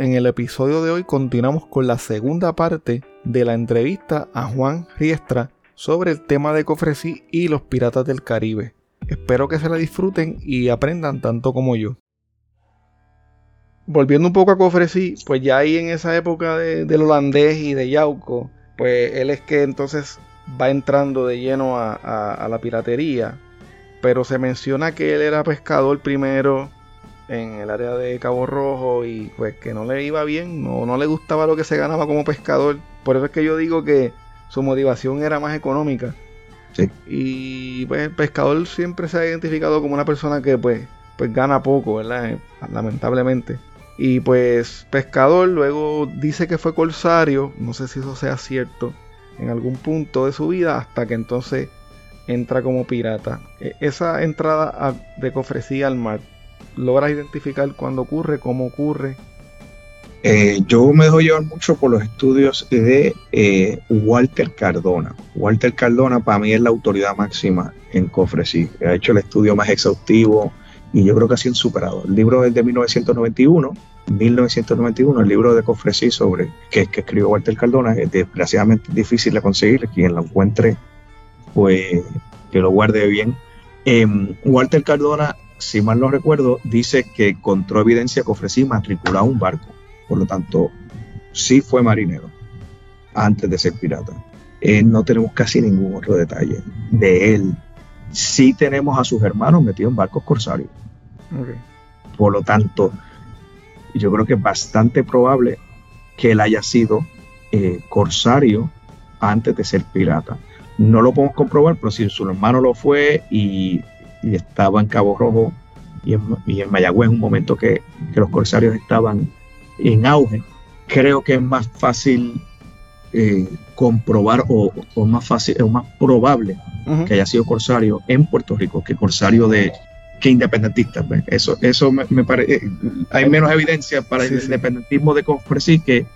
En el episodio de hoy continuamos con la segunda parte de la entrevista a Juan Riestra sobre el tema de Cofresí y los piratas del Caribe. Espero que se la disfruten y aprendan tanto como yo. Volviendo un poco a Cofresí, pues ya ahí en esa época del holandés y de Yauco, pues él es que entonces va entrando de lleno a, a la piratería. Pero se menciona que él era pescador primero, en el área de Cabo Rojo y pues que no le iba bien, no, no le gustaba lo que se ganaba como pescador. Por eso es que yo digo que su motivación era más económica. Sí. Y pues el pescador siempre se ha identificado como una persona que pues, pues gana poco, ¿verdad? Lamentablemente. Y pues pescador luego dice que fue corsario, no sé si eso sea cierto, en algún punto de su vida, hasta que entonces entra como pirata. E, esa entrada de cofrecía al mar, logras identificar cuándo ocurre, cómo ocurre? Eh, yo me dejo llevar mucho por los estudios de eh, Walter Cardona. Walter Cardona para mí es la autoridad máxima en Cofresí. Ha hecho el estudio más exhaustivo y yo creo que ha sido superado. El libro es de 1991, 1991, el libro de Cofresí sobre que, que escribió Walter Cardona es desgraciadamente difícil de conseguir. Quien lo encuentre, pues que lo guarde bien. Em, Walter Cardona si mal no recuerdo, dice que encontró evidencia que ofrecía matricular un barco. Por lo tanto, sí fue marinero antes de ser pirata. Eh, no tenemos casi ningún otro detalle de él. Sí tenemos a sus hermanos metidos en barcos corsarios. Por lo tanto, yo creo que es bastante probable que él haya sido eh, corsario antes de ser pirata. No lo podemos comprobar, pero si su hermano lo fue y y estaba en Cabo Rojo y en, y en Mayagüez, un momento que, los corsarios estaban en auge. Creo que es más fácil eh, comprobar o, más fácil o más probable que haya sido corsario en Puerto Rico que corsario de que independentista. Pues. Eso, eso me, parece. Eh, hay menos evidencia para el independentismo de Cofresí que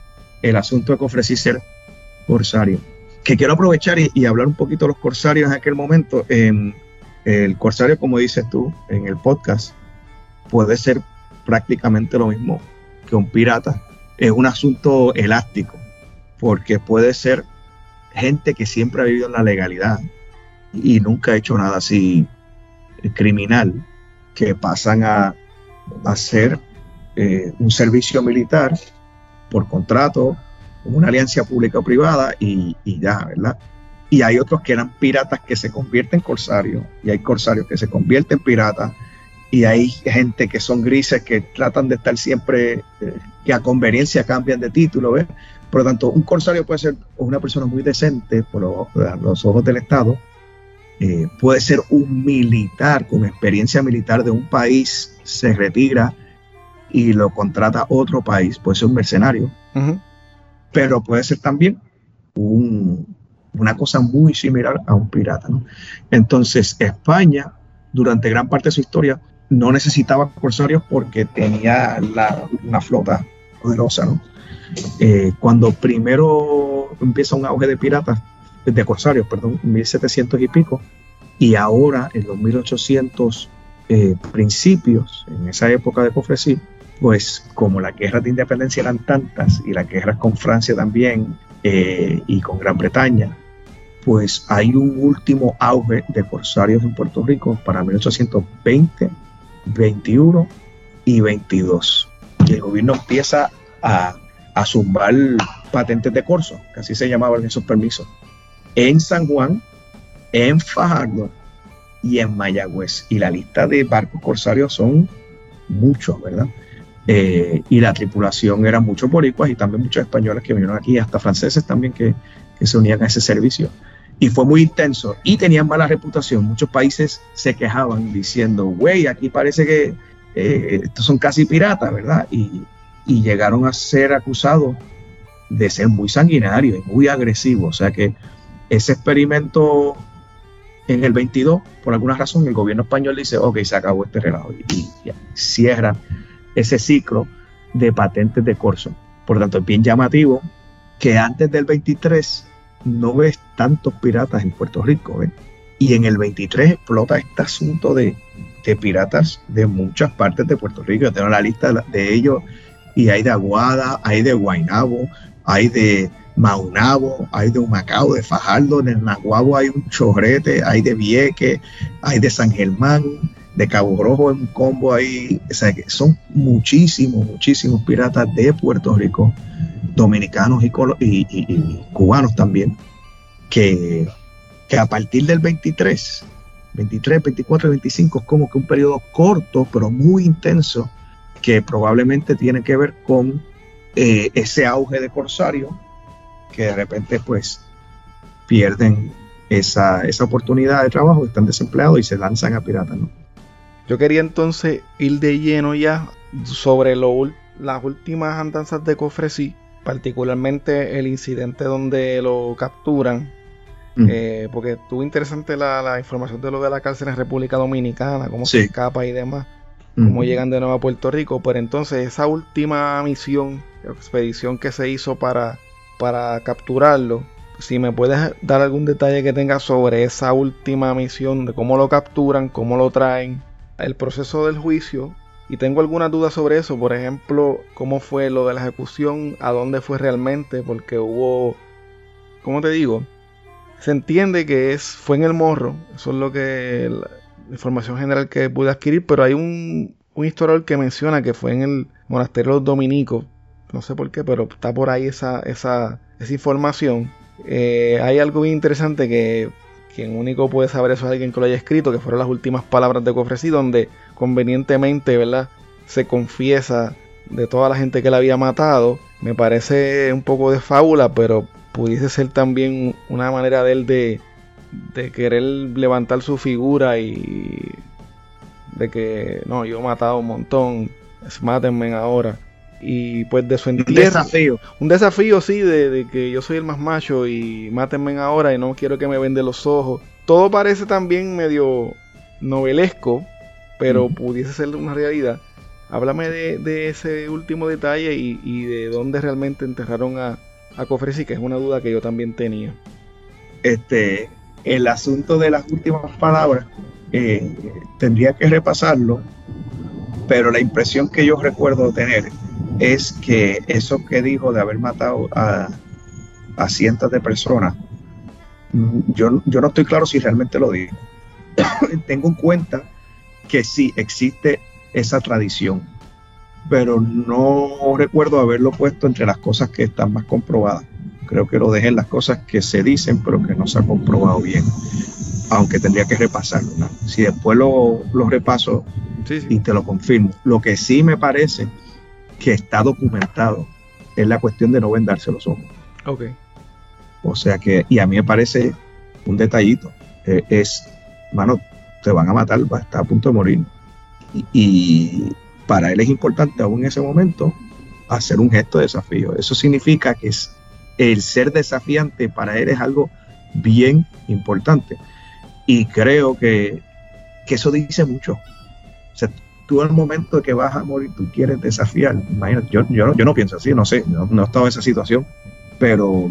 el asunto de Cofresí ser corsario. Que quiero aprovechar y, hablar un poquito de los corsarios en aquel momento. El corsario, como dices tú en el podcast, puede ser prácticamente lo mismo que un pirata. Es un asunto elástico, porque puede ser gente que siempre ha vivido en la legalidad y nunca ha hecho nada así criminal, que pasan a hacer eh, un servicio militar por contrato, una alianza pública o privada y, y ya, ¿verdad? Y hay otros que eran piratas que se convierten en corsarios, y hay corsarios que se convierten en piratas, y hay gente que son grises que tratan de estar siempre, eh, que a conveniencia cambian de título, ¿ves? Por lo tanto, un corsario puede ser una persona muy decente por los, ojos del Estado, eh, puede ser un militar con experiencia militar de un país, se retira y lo contrata otro país, puede ser un mercenario, pero puede ser también una cosa muy similar a un pirata. ¿no? Entonces, España, durante gran parte de su historia, no necesitaba corsarios porque tenía una flota poderosa. ¿no? Eh, cuando primero empieza un auge de piratas, de corsarios, perdón, 1700 y pico, y ahora en los 1800 eh, principios, en esa época de Cofresí, pues como las guerras de independencia eran tantas y las guerras con Francia también eh, y con Gran Bretaña, pues hay un último auge de corsarios en Puerto Rico para 1820 21 y 22. Y el gobierno empieza a, a zumbar patentes de corso, que así se llamaban esos permisos, en San Juan, en Fajardo y en Mayagüez. Y la lista de barcos corsarios son muchos, ¿verdad? Eh, y la tripulación era muchos boricuas y también muchos españoles que vinieron aquí, hasta franceses también que se unían a ese servicio y fue muy intenso y tenían mala reputación. Muchos países se quejaban diciendo, güey, aquí parece que eh, estos son casi piratas, ¿verdad? Y, llegaron a ser acusados de ser muy sanguinarios y muy agresivos. O sea que ese experimento en el 22, por alguna razón, el gobierno español dice, ok, se acabó este relajo y, cierra ese ciclo de patentes de corso. Por tanto, es bien llamativo que antes del 23 no ves tantos piratas en Puerto Rico. Y en el 23 explota este asunto de, piratas de muchas partes de Puerto Rico. Yo tengo la lista de ellos y hay de Aguada, hay de Guainabo, hay de Maunabo, hay de Humacao, de Fajardo, en el Naguabo hay un chorrete, hay de Vieque, hay de San Germán, de Cabo Rojo en un combo ahí. O sea, que son muchísimos, muchísimos piratas de Puerto Rico dominicanos y, cubanos también, que, a partir del 23, 23, 24 y 25 es como que un periodo corto, pero muy intenso, que probablemente tiene que ver con eh, ese auge de corsario, que de repente pues pierden esa, oportunidad de trabajo, están desempleados y se lanzan a piratas. Yo quería entonces ir de lleno ya sobre las últimas andanzas de Cofresí particularmente el incidente donde lo capturan, eh, porque estuvo interesante la, información de lo de la cárcel en República Dominicana, cómo se escapa y demás, cómo llegan de nuevo a Puerto Rico, pero entonces esa última misión, expedición que se hizo para, para capturarlo, si me puedes dar algún detalle que tengas sobre esa última misión, de cómo lo capturan, cómo lo traen, el proceso del juicio y tengo algunas dudas sobre eso, por ejemplo, cómo fue lo de la ejecución, a dónde fue realmente, porque hubo, ¿cómo te digo? Se entiende que es, fue en el morro, eso es lo que, la, información general que pude adquirir, pero hay un, un historiador que menciona que fue en el monasterio de los dominicos, no sé por qué, pero está por ahí esa, esa, esa información. Eh, hay algo bien interesante que quien único puede saber eso es alguien que lo haya escrito, que fueron las últimas palabras de Cofresí, donde convenientemente, ¿verdad? Se confiesa de toda la gente que la había matado. Me parece un poco de fábula, pero pudiese ser también una manera de él de, de querer levantar su figura y de que no, yo he matado un montón, mátenme ahora y pues de su entierro. Un desafío. Un desafío, sí, de, que yo soy el más macho y mátenme ahora y no quiero que me vende los ojos. Todo parece también medio novelesco, pero pudiese ser una realidad. Háblame de, ese último detalle y, de dónde realmente enterraron a, a que es una duda que yo también tenía. Este, el asunto de las últimas palabras, eh, tendría que repasarlo, pero la impresión que yo recuerdo tener es que eso que dijo de haber matado a, cientos de personas, mm, yo, yo no estoy claro si realmente lo dijo. Tengo en cuenta que sí existe esa tradición, pero no recuerdo haberlo puesto entre las cosas que están más comprobadas. Creo que lo dejé en las cosas que se dicen, pero que no se ha comprobado bien, aunque tendría que repasarlo. Si después lo, lo repaso, y te lo confirmo. Lo que sí me parece que está documentado es la cuestión de no vendarse los ojos. Ok. O sea que, y a mí me parece un detallito, eh, es, mano, te van a matar, va a estar a punto de morir. Y, para él es importante aún en ese momento hacer un gesto de desafío. Eso significa que es, el ser desafiante para él es algo bien importante. Y creo que, eso dice mucho. O sea, tú el momento que vas a morir, tú quieres desafiar. Imagínate, yo, yo, yo no pienso así, no sé, no, he estado en esa situación, pero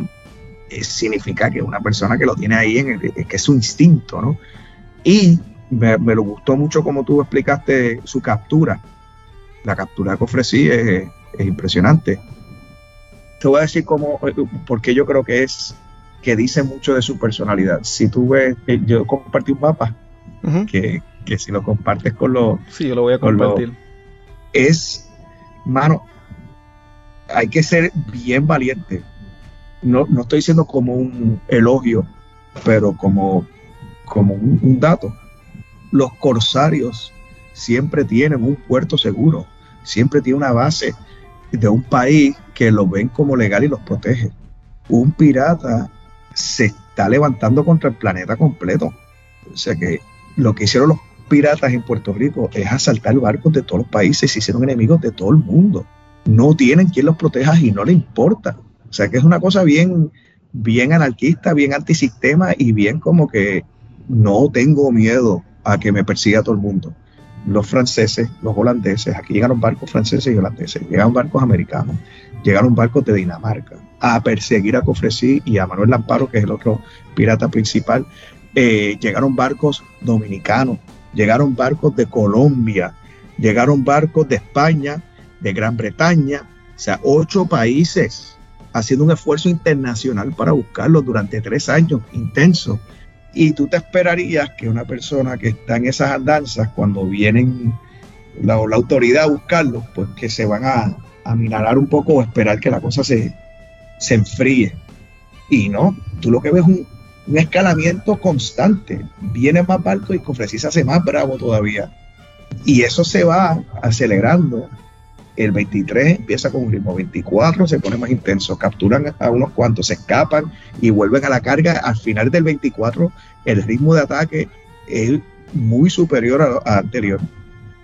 significa que una persona que lo tiene ahí, en que es su instinto, ¿no? Y me, lo gustó mucho como tú explicaste su captura. La captura que ofrecí es, impresionante. Te voy a decir cómo, porque yo creo que es que dice mucho de su personalidad. Si tú ves, eh, yo compartí un mapa que, si lo compartes con los. Sí, yo lo voy a compartir. es, mano, hay que ser bien valiente. No, no estoy diciendo como un elogio, pero como, como un dato los corsarios siempre tienen un puerto seguro, siempre tienen una base de un país que lo ven como legal y los protege. Un pirata se está levantando contra el planeta completo. O sea que lo que hicieron los piratas en Puerto Rico es asaltar barcos de todos los países y se hicieron enemigos de todo el mundo. No tienen quien los proteja y no le importa. O sea que es una cosa bien, bien anarquista, bien antisistema y bien como que no tengo miedo a que me persiga todo el mundo. Los franceses, los holandeses, aquí llegaron barcos franceses y holandeses, llegaron barcos americanos, llegaron barcos de Dinamarca a perseguir a Cofresí y a Manuel Lamparo, que es el otro pirata principal. Eh, llegaron barcos dominicanos, llegaron barcos de Colombia, llegaron barcos de España, de Gran Bretaña, o sea, ocho países haciendo un esfuerzo internacional para buscarlos durante tres años intensos. Y tú te esperarías que una persona que está en esas andanzas, cuando vienen la, autoridad a buscarlo, pues que se van a, a un poco o esperar que la cosa se, se enfríe. Y no, tú lo que ves es un, escalamiento constante. Viene más barco y Cofresí se hace más bravo todavía. Y eso se va acelerando el 23 empieza con un ritmo, 24 se pone más intenso, capturan a unos cuantos, se escapan y vuelven a la carga. Al final del 24 el ritmo de ataque es muy superior al anterior.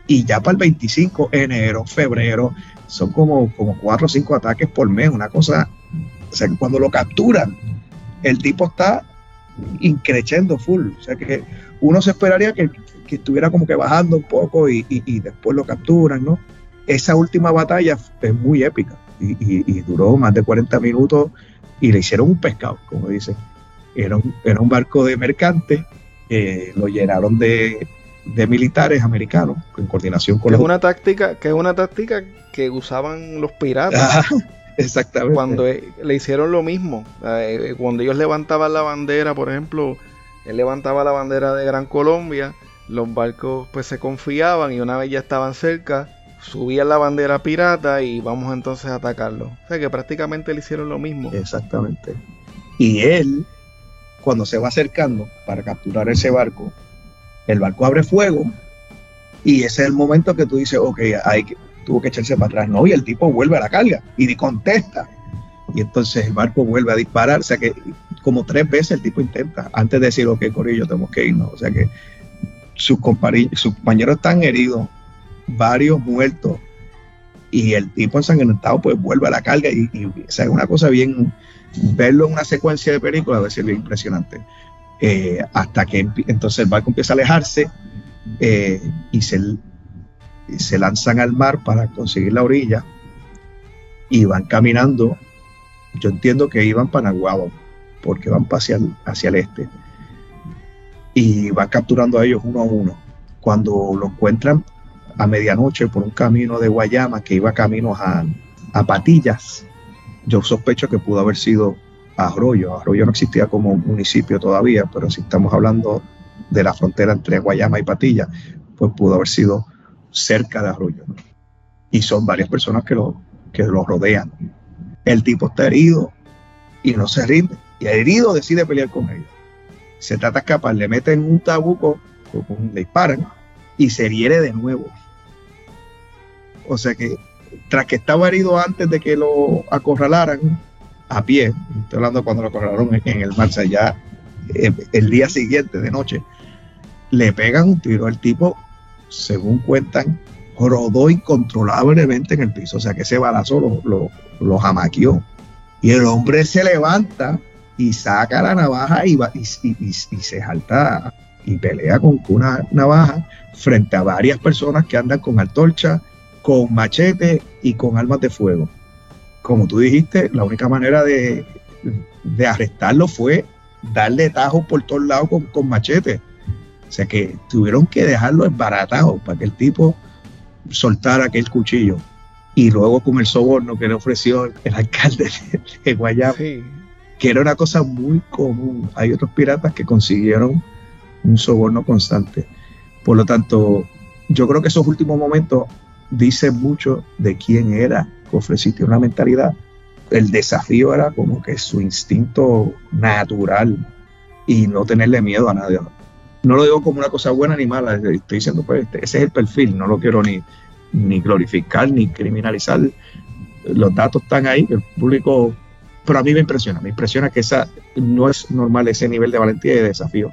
Y ya para el 25, enero, febrero, son como, como 4 o 5 ataques por mes, una cosa, o sea, cuando lo capturan, el tipo está increchendo full, o sea que uno se esperaría que, estuviera como que bajando un poco y, y después lo capturan, ¿no? Esa última batalla es muy épica y, duró más de 40 minutos y le hicieron un pescado, como dicen. Era un, era un barco de mercantes, lo llenaron de, militares americanos en coordinación con que es una táctica que es una táctica que usaban los piratas. Exactamente. Cuando e, le hicieron lo mismo. Eh, cuando ellos levantaban la bandera por ejemplo él levantaba la bandera de Gran Colombia los barcos pues se confiaban y una vez ya estaban cerca subían la bandera pirata y vamos entonces a atacarlo. O sea que prácticamente le hicieron lo mismo. Exactamente. Y él, cuando se va acercando para capturar ese barco, el barco abre fuego y ese es el momento que tú dices, ok, hay que, tuvo que echarse para atrás. No, y el tipo vuelve a la carga y contesta. Y entonces el barco vuelve a disparar. O sea que como tres veces el tipo intenta, antes de decir, ok, Corillo, tenemos que irnos. O sea que sus, sus compañeros están heridos, varios muertos y el tipo ensangrentado pues vuelve a la carga y, es una cosa bien, verlo en una secuencia de películas debe ser bien impresionante. Eh, hasta que entonces el barco empieza a alejarse eh, y se, se lanzan al mar para conseguir la orilla y van caminando. Yo entiendo que iban para porque van hacia el, hacia el este y van capturando a ellos uno a uno. Cuando lo encuentran, a medianoche por un camino de Guayama que iba camino a, a Patillas. Yo sospecho que pudo haber sido Arroyo. Arroyo no existía como municipio todavía, pero si estamos hablando de la frontera entre Guayama y Patillas, pues pudo haber sido cerca de Arroyo. Y son varias personas que lo, que lo rodean. El tipo está herido y no se rinde. Y herido decide pelear con ellos. Se trata de escapar, le meten un tabuco, le disparan y se hiere de nuevo. O sea que tras que estaba herido antes de que lo acorralaran a pie, estoy hablando cuando lo acorralaron en, el marcha ya eh, el, día siguiente de noche, le pegan un tiro. El tipo, según cuentan, rodó incontrolablemente en el piso. O sea que ese balazo lo, lo, lo jamaqueó. Y el hombre se levanta y saca la navaja y, y, y, se salta y pelea con una navaja frente a varias personas que andan con antorcha, con machete y con armas de fuego. Como tú dijiste, la única manera de, de arrestarlo fue darle tajos por todos lados con, con machete. O sea que tuvieron que dejarlo embaratado para que el tipo soltara aquel cuchillo. Y luego con el soborno que le ofreció el alcalde de, Guayama, que era una cosa muy común. Hay otros piratas que consiguieron un soborno constante. Por lo tanto, yo creo que esos últimos momentos dicen mucho de quién era Cofrecito, una mentalidad. El desafío era como que su instinto natural y no tenerle miedo a nadie. No lo digo como una cosa buena ni mala, estoy diciendo, pues este, ese es el perfil, no lo quiero ni, ni glorificar ni criminalizar. Los datos están ahí, el público pero a mí me impresiona, me impresiona que esa no es normal ese nivel de valentía y de desafío.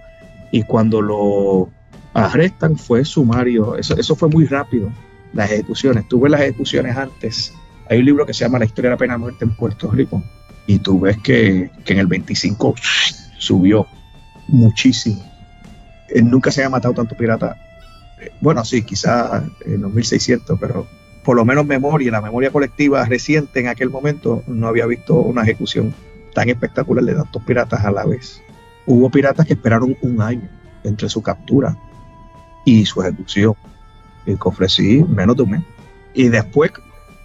Y cuando lo arrestan fue sumario, eso fue muy rápido, las ejecuciones. Tuve las ejecuciones antes. Hay un libro que se llama La historia de la pena de muerte en Puerto Rico y tú ves que, que en el 25 subió muchísimo. nunca se había matado tanto pirata. Bueno, sí, quizás en los 1600, pero por lo menos memoria, la memoria colectiva reciente en aquel momento, no había visto una ejecución tan espectacular de tantos piratas a la vez. Hubo piratas que esperaron un año entre su captura y su ejecución. Que ofrecí menos de un mes. Y después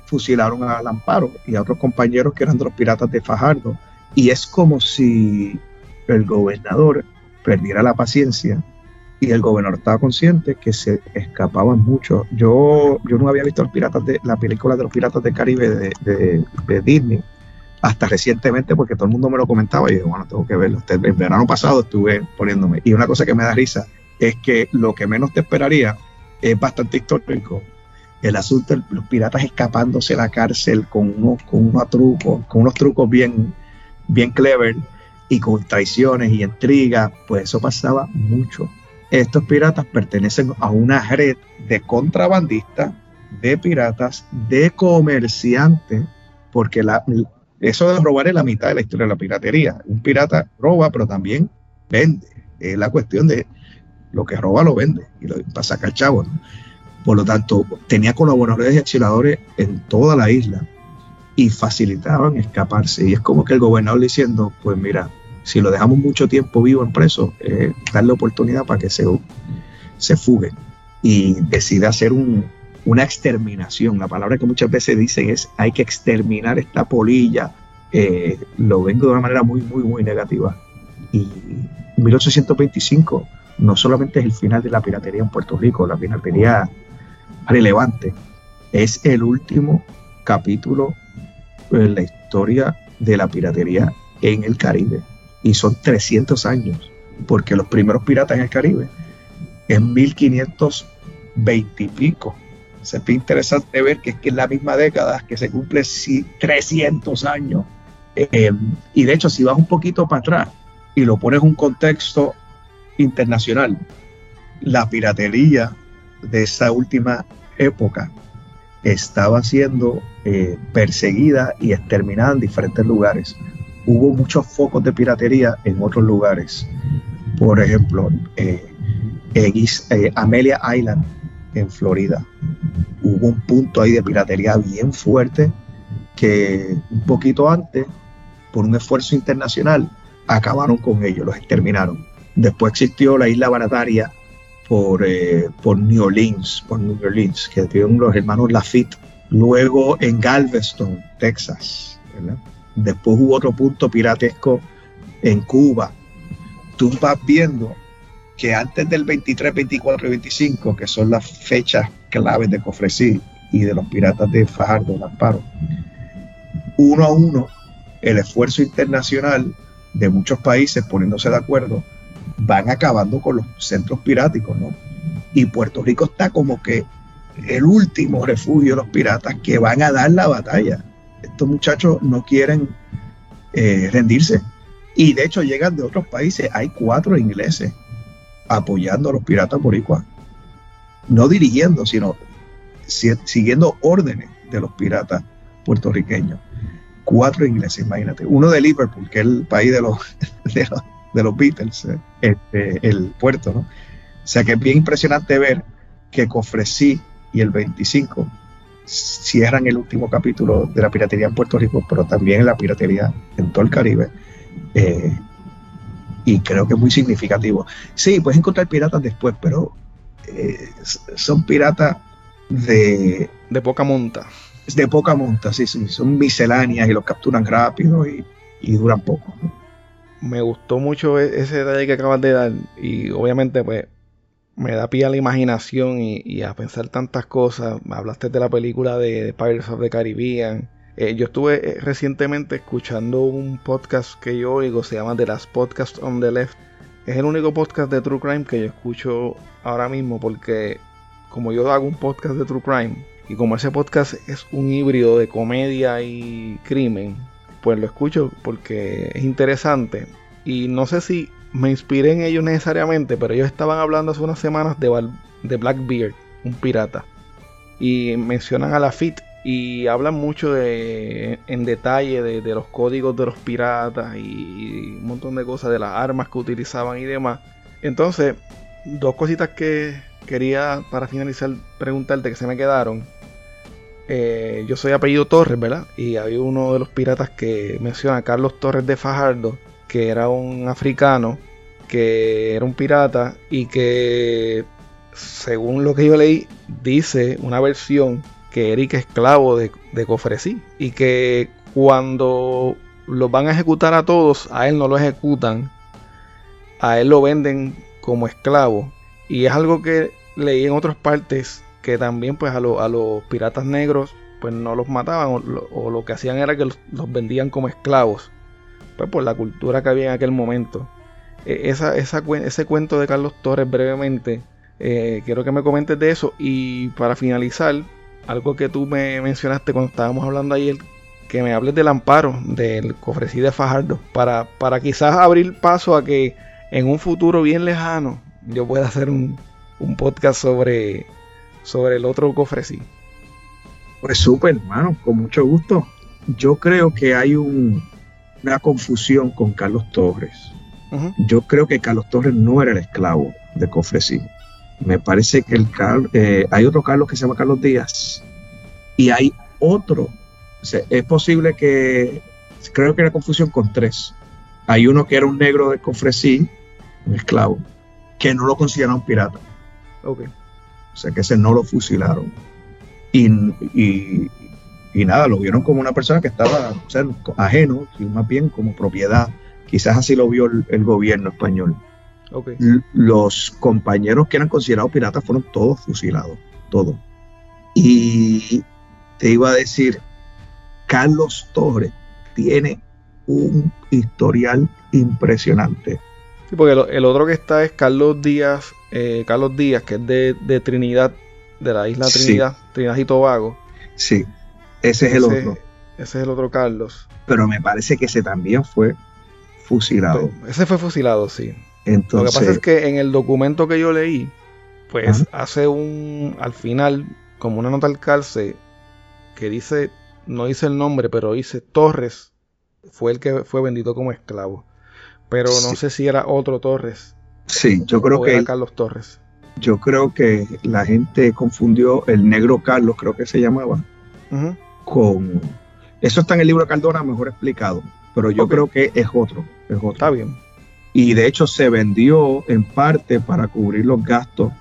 fusilaron a Lamparo y a otros compañeros que eran de los piratas de Fajardo. Y es como si el gobernador perdiera la paciencia y el gobernador estaba consciente que se escapaban mucho. Yo, yo no había visto los piratas de, la película de los piratas del Caribe de, Disney hasta recientemente porque todo el mundo me lo comentaba y yo, bueno, tengo que verlo. El verano pasado estuve poniéndome. Y una cosa que me da risa es que lo que menos te esperaría es bastante histórico. El asunto de los piratas escapándose de la cárcel con unos, con unos trucos, con unos trucos bien, bien clever y con traiciones y intrigas, pues eso pasaba mucho estos piratas pertenecen a una red de contrabandistas, de piratas, de comerciantes, porque la, eso de robar es la mitad de la historia de la piratería. Un pirata roba, pero también vende. Es la cuestión de lo que roba lo vende y lo, para sacar chavo. Por lo tanto, tenía colaboradores y accionadores en toda la isla y facilitaban escaparse. Y es como que el gobernador diciendo, pues mira, si lo dejamos mucho tiempo vivo en preso, eh, darle oportunidad para que se, se fugue y decida hacer una exterminación. La palabra que muchas veces dicen es hay que exterminar esta polilla. Eh, lo vengo de una manera muy, muy, muy negativa. Y 1825 no solamente es el final de la piratería en Puerto Rico, la piratería relevante, es el último capítulo en la historia de la piratería en el Caribe y son 300 años, porque los primeros piratas en el Caribe en 1520 y pico. Se es interesante ver que es que en la misma década que se cumple 300 años. Eh, y de hecho, si vas un poquito para atrás y lo pones en un contexto internacional, la piratería de esa última época estaba siendo eh, perseguida y exterminada en diferentes lugares hubo muchos focos de piratería en otros lugares. Por ejemplo, eh, eh, Amelia Island, en Florida, hubo un punto ahí de piratería bien fuerte que un poquito antes, por un esfuerzo internacional, acabaron con ellos, los exterminaron. Después existió la isla barataria por, eh, por New Orleans, por New Orleans, que tuvieron los hermanos Lafitte. Luego en Galveston, Texas. Después hubo otro punto piratesco en Cuba. Tú vas viendo que antes del 23, 24 y 25, que son las fechas claves de Cofresí y de los piratas de Fajardo, Lamparo, uno a uno, el esfuerzo internacional de muchos países poniéndose de acuerdo, van acabando con los centros piráticos, ¿no? Y Puerto Rico está como que el último refugio de los piratas que van a dar la batalla. Estos muchachos no quieren eh, rendirse. Y de hecho llegan de otros países. Hay cuatro ingleses apoyando a los piratas boricuas. No dirigiendo, sino siguiendo órdenes de los piratas puertorriqueños. Cuatro ingleses, imagínate. Uno de Liverpool, que es el país de los, de los, Beatles, eh, este, el puerto, ¿no? O sea que es bien impresionante ver que Cofresí y el 25 cierran el último capítulo de la piratería en Puerto Rico, pero también la piratería en todo el Caribe. Eh, y creo que es muy significativo. Sí, puedes encontrar piratas después, pero eh, son piratas de... De poca monta. De poca monta, sí, sí. Son misceláneas y los capturan rápido y, duran poco. Me gustó mucho e-, ese detalle que acabas de dar y obviamente pues me da pie a la imaginación y, a pensar tantas cosas. Hablaste de la película de, Pirates of the Caribbean. Eh, yo estuve eh, recientemente escuchando un podcast que yo oigo, se llama The Last Podcast on the Left. Es el único podcast de True Crime que yo escucho ahora mismo porque como yo hago un podcast de True Crime y como ese podcast es un híbrido de comedia y crimen, pues lo escucho porque es interesante. Y no sé si me inspiré en ellos necesariamente, pero ellos estaban hablando hace unas semanas de, de Blackbeard, un pirata. Y mencionan a la FIT y hablan mucho de, en detalle de, los códigos de los piratas y un montón de cosas, de las armas que utilizaban y demás. Entonces, dos cositas que quería para finalizar preguntarte que se me quedaron. Eh, yo soy apellido Torres, ¿verdad? Y hay uno de los piratas que menciona Carlos Torres de Fajardo que era un africano, que era un pirata y que, según lo que yo leí, dice una versión que Eric es esclavo de, de Cofresí y que cuando los van a ejecutar a todos, a él no lo ejecutan, a él lo venden como esclavo. Y es algo que leí en otras partes que también pues a, los piratas negros pues no los mataban o lo, que hacían era que los vendían como esclavos. Pues, por la cultura que había en aquel momento. E, esa, ese cuento de Carlos Torres brevemente, eh, quiero que me comentes de eso. Y para finalizar, algo que tú me mencionaste cuando estábamos hablando ayer, que me hables del amparo del cofrecí de Fajardo, para, para quizás abrir paso a que en un futuro bien lejano yo pueda hacer un, podcast sobre, sobre el otro cofrecí. Pues súper, hermano, con mucho gusto. Yo creo que hay un, una confusión con Carlos Torres. Yo creo que Carlos Torres no era el esclavo de Cofresí. Me parece que el eh, hay otro Carlos que se llama Carlos Díaz y hay otro. es posible que creo que era confusión con tres. Hay uno que era un negro de Cofresí, un esclavo, que no lo consideraron pirata. Okay. O sea que ese no lo fusilaron. Y, y, y nada, lo vieron como una persona que estaba o ajeno, más bien como propiedad. Quizás así lo vio el, gobierno español. Los compañeros que eran considerados piratas fueron todos fusilados, todos. Y te iba a decir, Carlos Torres tiene un historial impresionante. Sí, porque el, otro que está es Carlos Díaz, eh, Carlos Díaz, que es de, Trinidad, de la isla Trinidad, Trinidad y Tobago. Sí. Ese es el otro. Ese es el otro Carlos. Pero me parece que ese también fue fusilado. ese fue fusilado, sí. Entonces, Lo que pasa es que en el documento que yo leí, pues hace un, al final, como una nota al calce, que dice, no dice el nombre, pero dice Torres, fue el que fue vendido como esclavo. Pero no sé si era otro Torres. Sí, yo creo que... Carlos Torres. Yo creo que la gente confundió el negro Carlos, creo que se llamaba, con... Eso está en el libro de Cardona mejor explicado, pero yo creo que es otro, es otro. Está bien. Y de hecho se vendió en parte para cubrir los gastos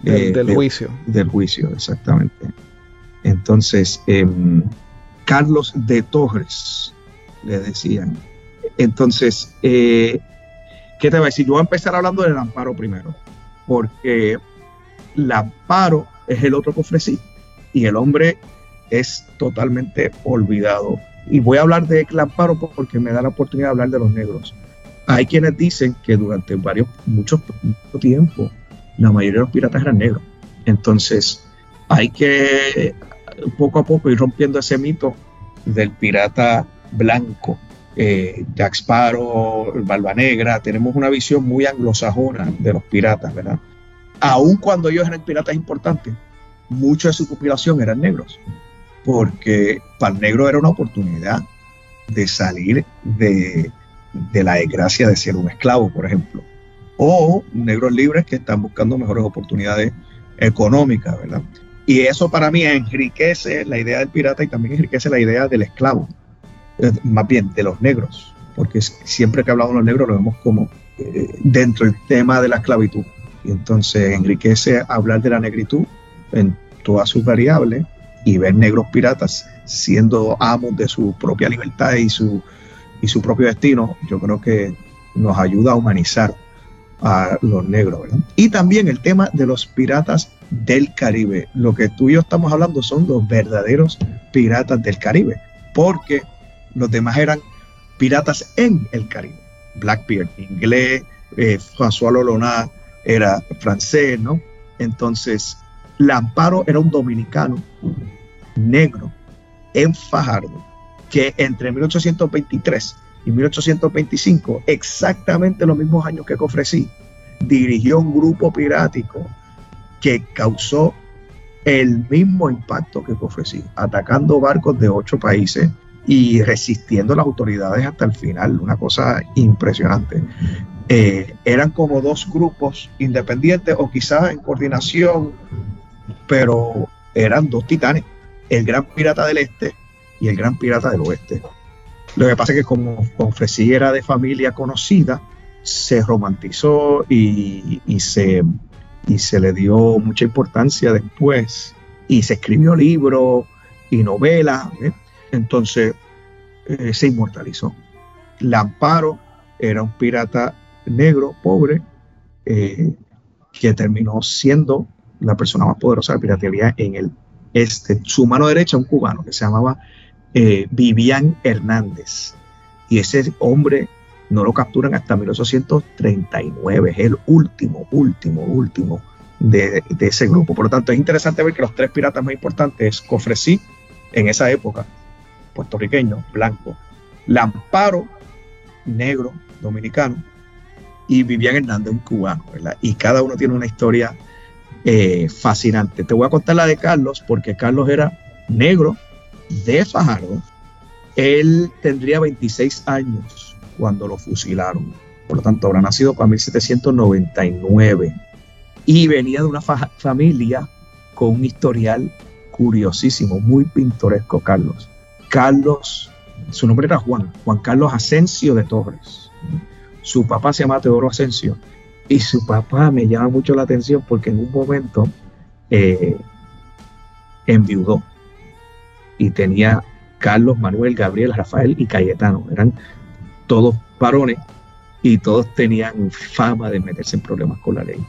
del, juicio. Del juicio, exactamente. Entonces, em, Carlos de Torres, le decían. Entonces, eh, ¿qué te va a decir? Yo voy a empezar hablando del amparo primero, porque el amparo es el otro que ofrecí. Y el hombre es totalmente olvidado. Y voy a hablar de Clamparo porque me da la oportunidad de hablar de los negros. Hay quienes dicen que durante varios, mucho, tiempo, la mayoría de los piratas eran negros. Entonces, hay que poco a poco ir rompiendo ese mito del pirata blanco. Eh, Jack Sparrow, tenemos una visión muy anglosajona de los piratas, ¿verdad? Aun cuando ellos eran piratas importantes, muchos de su población eran negros, porque para el negro era una oportunidad de salir de, de la desgracia de ser un esclavo, por ejemplo o negros libres que están buscando mejores oportunidades económicas, ¿verdad? Y eso para mí enriquece la idea del pirata y también enriquece la idea del esclavo, más bien de los negros, porque siempre que hablamos de los negros lo vemos como eh, dentro del tema de la esclavitud. Y entonces enriquece hablar de la negritud en todas sus variables y ver negros piratas siendo amos de su propia libertad y su, y su propio destino, yo creo que nos ayuda a humanizar a los negros. Y también el tema de los piratas del Caribe. Lo que tú y yo estamos hablando son los verdaderos piratas del Caribe, porque los demás eran piratas en el Caribe. Blackbeard, inglés, eh, François Lolona era francés, ¿no? Entonces, Lamparo era un dominicano negro en Fajardo, que entre 1823 y 1825, exactamente los mismos años que Cofresí, dirigió un grupo pirático que causó el mismo impacto que Cofresí, atacando barcos de ocho países y resistiendo las autoridades hasta el final, una cosa impresionante. Eh, eran como dos grupos independientes o quizás en coordinación, pero eran dos titanes, el gran pirata del este y el gran pirata del oeste. Lo que pasa es que como Confresí era de familia conocida, se romantizó y, se, y se le dio mucha importancia después y se escribió libros y novelas. ¿eh? Entonces eh, se inmortalizó. Lamparo era un pirata negro, pobre, eh, que terminó siendo la persona más poderosa de la piratería en el este. Su mano derecha, un cubano que se llamaba eh, Vivian Hernández. Y ese hombre no lo capturan hasta 1839. Es el último, último, último de, ese grupo. Por lo tanto, es interesante ver que los tres piratas más importantes, Cofresí, en esa época, puertorriqueño, blanco, Lamparo, negro, dominicano, y Vivian Hernández, un cubano, Y cada uno tiene una historia eh, fascinante. Te voy a contar la de Carlos, porque Carlos era negro, de Fajardo, él tendría 26 años cuando lo fusilaron. Por lo tanto, habrá nacido para 1799 y venía de una familia con un historial curiosísimo, muy pintoresco, Carlos. Carlos, su nombre era Juan, Juan Carlos Asensio de Torres. Su papá se llama Teodoro Asensio y su papá me llama mucho la atención porque en un momento eh, enviudó y tenía Carlos, Manuel, Gabriel, Rafael y Cayetano. Eran todos varones y todos tenían fama de meterse en problemas con la ley.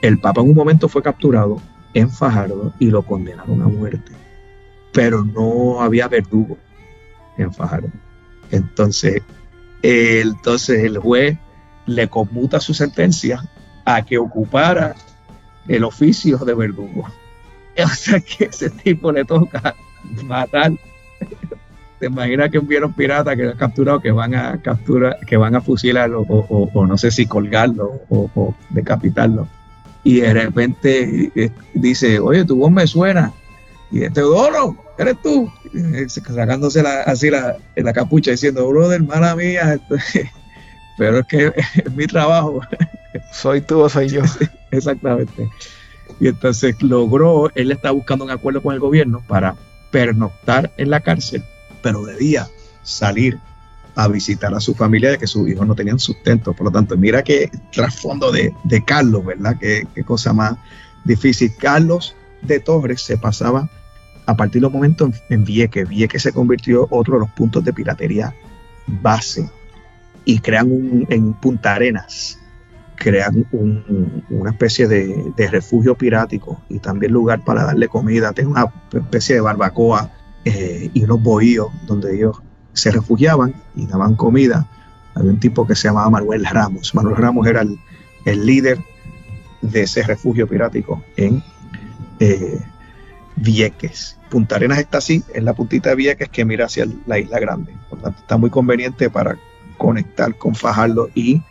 El Papa en un momento fue capturado en Fajardo y lo condenaron a muerte, pero no había verdugo en Fajardo. Entonces, entonces el juez le conmuta su sentencia a que ocupara el oficio de verdugo. O sea que ese tipo le toca matar. ¿Te imaginas que hubieron piratas que han capturado que van a capturar, que van a fusilarlo o, no sé si colgarlo o, decapitarlo? Y de repente eh, dice, oye, tu voz me suena. Y Teodoro, eres tú. Sacándose así la, la capucha diciendo, brother, mala mía. Pero es que es mi trabajo. Soy tú o soy yo. Exactamente. Y entonces logró, él está buscando un acuerdo con el gobierno para pernoctar en la cárcel, pero de día salir a visitar a su familia de que sus hijos no tenían sustento. Por lo tanto, mira qué trasfondo de, de Carlos, ¿verdad? Qué, qué, cosa más difícil. Carlos de Torres se pasaba a partir de los momentos en, Vieques. Vieques se convirtió en otro de los puntos de piratería base y crean un, en Punta Arenas crean una especie de, refugio pirático y también lugar para darle comida. Tiene una especie de barbacoa eh, y unos bohíos donde ellos se refugiaban y daban comida. Había un tipo que se llamaba Manuel Ramos. Manuel Ramos era el, líder de ese refugio pirático en eh, Vieques. Punta Arenas está así, en la puntita de Vieques que mira hacia la isla grande. Por tanto, está muy conveniente para conectar con Fajardo y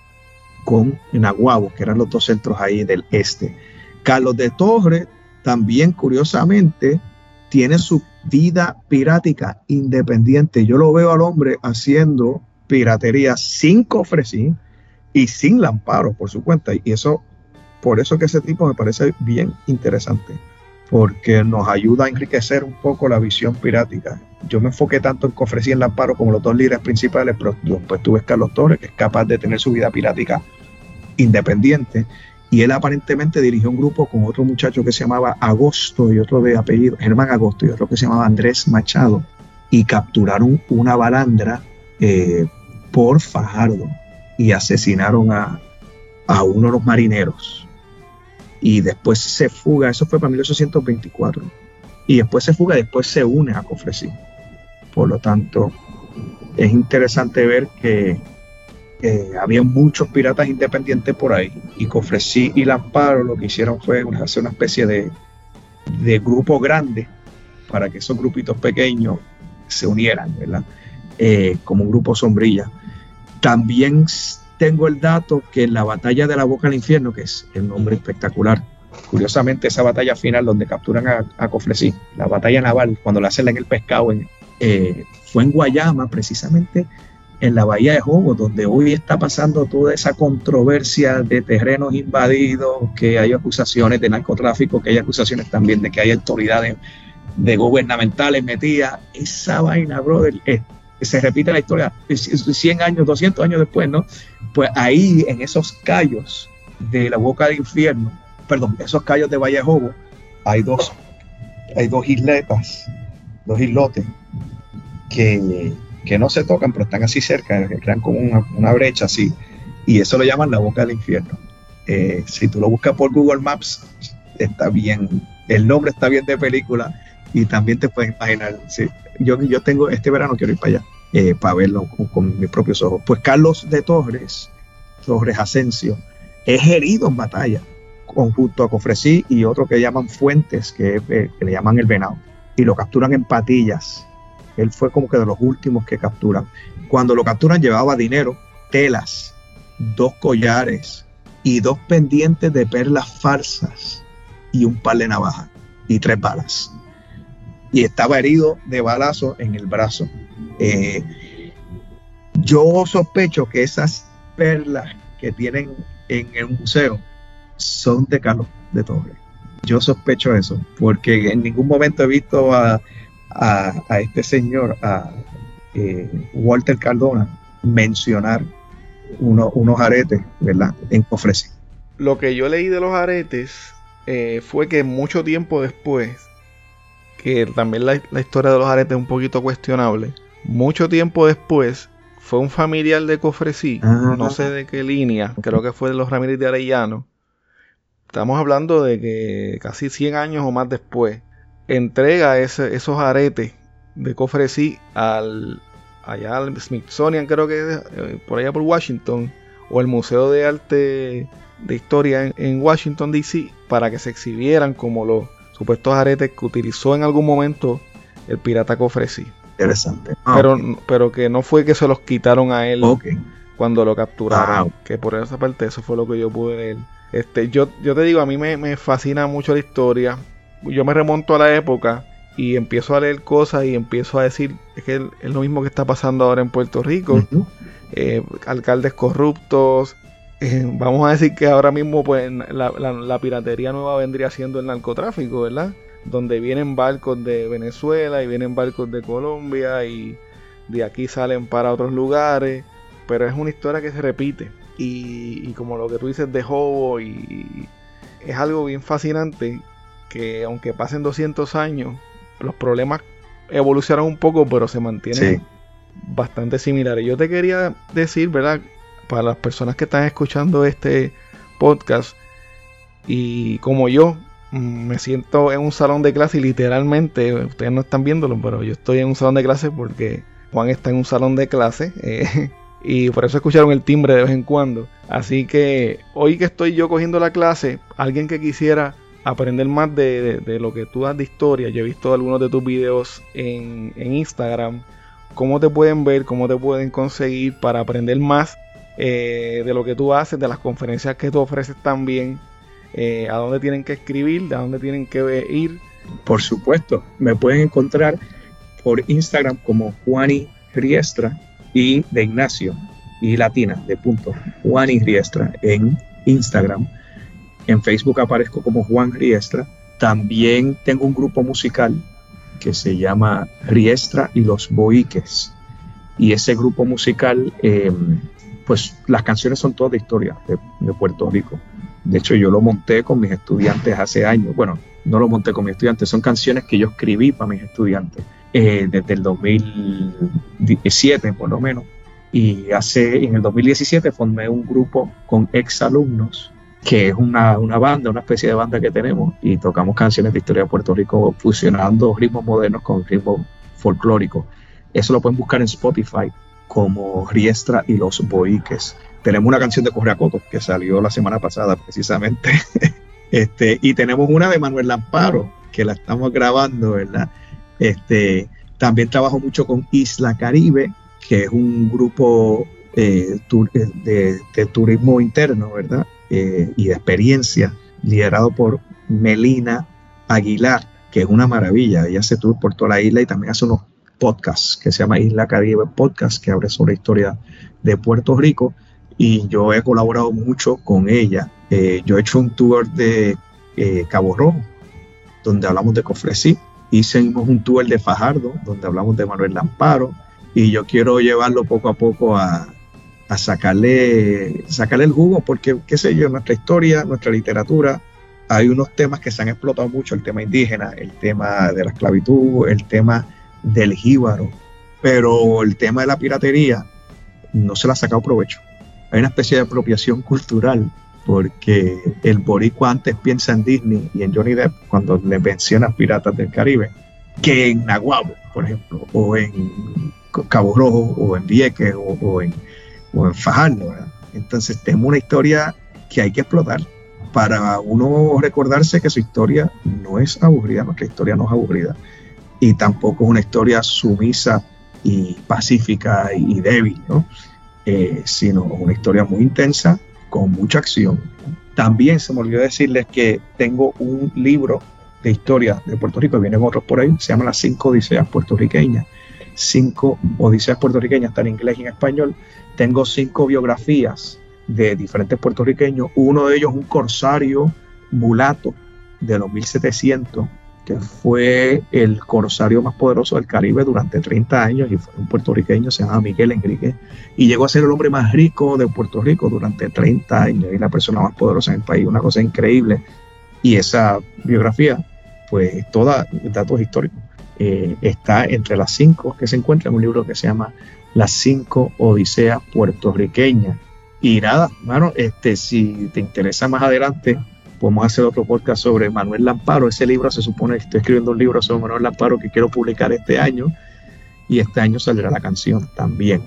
con Naguabo, que eran los dos centros ahí del este. Carlos de Torres también, curiosamente, tiene su vida pirática independiente. Yo lo veo al hombre haciendo piratería sin cofresí y sin lamparo por su cuenta. Y eso, por eso que ese tipo me parece bien interesante, porque nos ayuda a enriquecer un poco la visión pirática. Yo me enfoqué tanto en cofresí y en lamparo como los dos líderes principales, pero después tuve Carlos Torres, que es capaz de tener su vida pirática independiente. Y él aparentemente dirigió un grupo con otro muchacho que se llamaba Agosto y otro de apellido, Germán Agosto y otro que se llamaba Andrés Machado. Y capturaron una balandra eh, por Fajardo y asesinaron a, uno de los marineros. Y después se fuga, eso fue para 1824. Y después se fuga, después se une a Cofresí. Por lo tanto, es interesante ver que había muchos piratas independientes por ahí y Cofresí y Lamparo lo que hicieron fue hacer una especie de, de grupo grande para que esos grupitos pequeños se unieran, ¿verdad? Eh, como un grupo sombrilla. También tengo el dato que en la batalla de la Boca del Infierno, que es el nombre espectacular, curiosamente esa batalla final donde capturan a, a Cofresí, la batalla naval, cuando la hacen en el pescado, eh, fue en Guayama, precisamente en la bahía de Jobo, donde hoy está pasando toda esa controversia de terrenos invadidos, que hay acusaciones de narcotráfico, que hay acusaciones también de que hay autoridades de gubernamentales metidas. Esa vaina, brother, se repite la historia 100 años, 200 años después, ¿no? Pues ahí, en esos callos de la boca del infierno, perdón, esos callos de Valle de Jobo, hay dos, hay dos isletas, dos islotes que que no se tocan, pero están así cerca, crean como una, brecha así, y eso lo llaman la boca del infierno. Eh, si tú lo buscas por Google Maps, está bien, el nombre está bien de película y también te puedes imaginar. yo, yo tengo este verano quiero ir para allá eh, para verlo con, mis propios ojos. Pues Carlos de Torres, Torres Asensio, es herido en batalla junto a Cofresí y otro que llaman Fuentes, que, eh, que le llaman el venado, y lo capturan en patillas él fue como que de los últimos que capturan. Cuando lo capturan llevaba dinero, telas, dos collares y dos pendientes de perlas falsas y un par de navajas y tres balas. Y estaba herido de balazo en el brazo. Eh, yo sospecho que esas perlas que tienen en el museo son de Carlos de Torres. Yo sospecho eso, porque en ningún momento he visto a, a, este señor, a eh, Walter Cardona, mencionar unos aretes, ¿verdad? En Cofresí. Lo que yo leí de los aretes eh, fue que mucho tiempo después, que también la, historia de los aretes es un poquito cuestionable, mucho tiempo después fue un familiar de Cofresí, ah. no sé de qué línea, creo que fue de los Ramírez de Arellano. Estamos hablando de que casi 100 años o más después, entrega esos aretes de cofresí al allá al Smithsonian, creo que eh, por allá por Washington, o el Museo de Arte de Historia en, Washington DC, para que se exhibieran como los supuestos aretes que utilizó en algún momento el pirata cofresí. Interesante. Ah, pero, pero que no fue que se los quitaron a él cuando lo capturaron. Ah, que por esa parte eso fue lo que yo pude ver. Este, yo, yo te digo, a mí me, me fascina mucho la historia yo me remonto a la época y empiezo a leer cosas y empiezo a decir es que es lo mismo que está pasando ahora en Puerto Rico. Eh, alcaldes corruptos. Eh, vamos a decir que ahora mismo pues la, piratería nueva vendría siendo el narcotráfico, ¿verdad? Donde vienen barcos de Venezuela y vienen barcos de Colombia y de aquí salen para otros lugares. Pero es una historia que se repite. Y, y como lo que tú dices de Hobo y es algo bien fascinante que aunque pasen 200 años, los problemas evolucionan un poco, pero se mantienen bastante similares. Yo te quería decir, ¿verdad? Para las personas que están escuchando este podcast y como yo, mm, me siento en un salón de clase y literalmente, ustedes no están viéndolo, pero yo estoy en un salón de clase porque Juan está en un salón de clase. Eh, y por eso escucharon el timbre de vez en cuando. Así que hoy que estoy yo cogiendo la clase, alguien que quisiera aprender más de, lo que tú das de historia, yo he visto algunos de tus videos en, Instagram, cómo te pueden ver, cómo te pueden conseguir para aprender más eh, de lo que tú haces, de las conferencias que tú ofreces también, eh, a dónde tienen que escribir, a dónde tienen que ir. Por supuesto, me pueden encontrar por Instagram como Juani Riestra y de Ignacio y Latina de punto Juani Riestra en Instagram. En Facebook aparezco como Juan Riestra. También tengo un grupo musical que se llama Riestra y los Boiques. Y ese grupo musical, em, pues las canciones son todas de historia de, Puerto Rico. De hecho, yo lo monté con mis estudiantes hace años. Bueno, no lo monté con mis estudiantes, son canciones que yo escribí para mis estudiantes eh, desde el 2017 por lo menos. Y hace, en el 2017 formé un grupo con exalumnos que es una, banda, una especie de banda que tenemos, y tocamos canciones de historia de Puerto Rico fusionando ritmos modernos con ritmos folclóricos. Eso lo pueden buscar en Spotify como Riestra y los Boiques. Tenemos una canción de Correacoto que salió la semana pasada precisamente. este, y tenemos una de Manuel Lamparo que la estamos grabando, ¿verdad? Este, también trabajo mucho con Isla Caribe, que es un grupo eh, eh, de, turismo interno, ¿verdad? Eh, y de experiencia, liderado por Melina Aguilar, que es una maravilla. Ella hace tour por toda la isla y también hace unos podcasts que se llama Isla Caribe Podcast, que habla sobre historia de Puerto Rico. Y yo he colaborado mucho con ella. yo he hecho un tour de Cabo Rojo, donde hablamos de Cofresí. Hicimos un tour de Fajardo, donde hablamos de Manuel Lamparo. Y yo quiero llevarlo poco a poco a, a sacarle, sacarle el jugo, porque, qué sé yo, nuestra historia, nuestra literatura, hay unos temas que se han explotado mucho, el tema indígena, el tema de la esclavitud, el tema del jíbaro, pero el tema de la piratería no se le ha sacado provecho. Hay una especie de apropiación cultural, porque el boricua antes piensa en Disney y en Johnny Depp cuando le menciona Piratas del Caribe, que en Naguabo, por ejemplo, o en Cabo Rojo, o en Vieques, o en o Fajardo. Entonces tenemos una historia que hay que explotar para uno recordarse que su historia no es aburrida, nuestra historia no es aburrida y tampoco es una historia sumisa y pacífica y débil. Eh, sino una historia muy intensa con mucha acción. También se me olvidó decirles que tengo un libro de historia de Puerto Rico, vienen otros por ahí, se llama Las cinco Odiseas puertorriqueñas. Cinco Odiseas puertorriqueñas, está en inglés y en español, tengo cinco biografías de diferentes puertorriqueños. Uno de ellos, un corsario mulato de los 1700, que fue el corsario más poderoso del Caribe durante 30 años y fue un puertorriqueño, se llama Miguel Enrique, y llegó a ser el hombre más rico de Puerto Rico durante 30 años y la persona más poderosa en el país, una cosa increíble. Y esa biografía, pues toda datos históricos, eh, está entre las cinco que se encuentra en un libro que se llama las cinco odiseas puertorriqueñas. Y nada, mano, este, si te interesa más adelante, podemos hacer otro podcast sobre Manuel Lamparo. Ese libro se supone que estoy escribiendo un libro sobre Manuel Lamparo que quiero publicar este año. Y este año saldrá la canción también.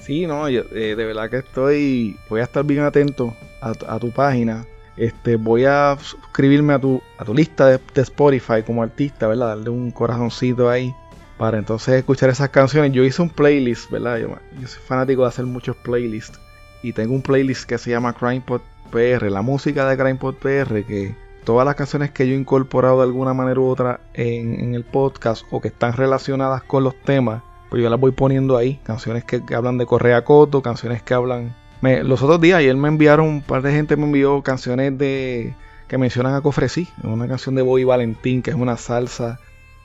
Sí, no, yo, eh, de verdad que estoy, voy a estar bien atento a, tu página. Este, voy a suscribirme a tu, a tu lista de, Spotify como artista, ¿verdad? Darle un corazoncito ahí para entonces escuchar esas canciones. Yo hice un playlist, ¿verdad? Yo, soy fanático de hacer muchos playlists. Y tengo un playlist que se llama CrimePod PR, la música de CrimePod PR, que todas las canciones que yo he incorporado de alguna manera u otra en, el podcast o que están relacionadas con los temas, pues yo las voy poniendo ahí. Canciones que, hablan de Correa Coto, canciones que hablan... los otros días, ayer me enviaron, un par de gente me envió canciones de que mencionan a Cofresí, una canción de Boy Valentín, que es una salsa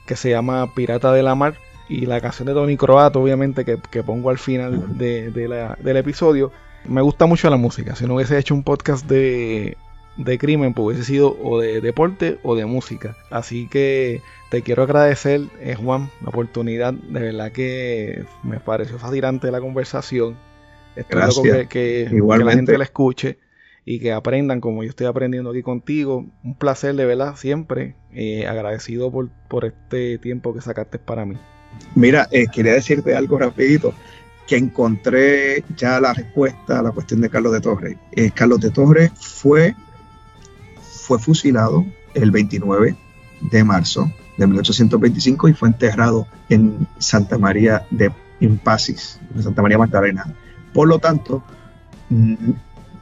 que se llama Pirata de la Mar y la canción de Tony Croato, obviamente, que, pongo al final de, del episodio. Me gusta mucho la música. Si no hubiese hecho un podcast de, de crimen, pues hubiese sido o de deporte o de música. Así que te quiero agradecer, eh, Juan, la oportunidad. De verdad que me pareció fascinante la conversación. Espero que, que, que, la gente la escuche y que aprendan como yo estoy aprendiendo aquí contigo. Un placer de verdad siempre. Eh, agradecido por, por este tiempo que sacaste para mí. Mira, eh, quería decirte algo rapidito. Que encontré ya la respuesta a la cuestión de Carlos de Torres. Eh, Carlos de Torres fue, fue fusilado el 29 de marzo de 1825 y fue enterrado en Santa María de Impasis, en Santa María Magdalena. Por lo tanto, mm,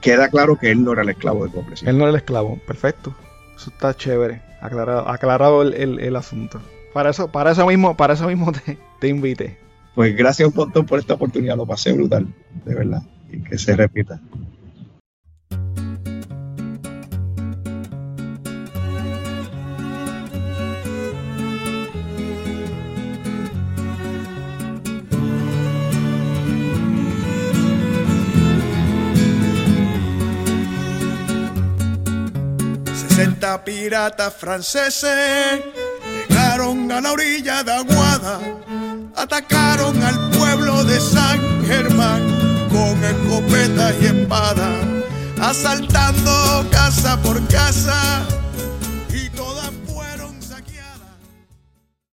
queda claro que él no era el esclavo de Cofre. Él no era el esclavo, perfecto. Eso está chévere, aclarado, el, asunto. Para eso, para eso mismo, para eso mismo te, te invité. Pues gracias un montón por esta oportunidad, lo pasé brutal, de verdad, y que se repita. 60 piratas franceses llegaron a la orilla de Aguada, atacaron al pueblo de San Germán con escopetas y espadas, asaltando casa por casa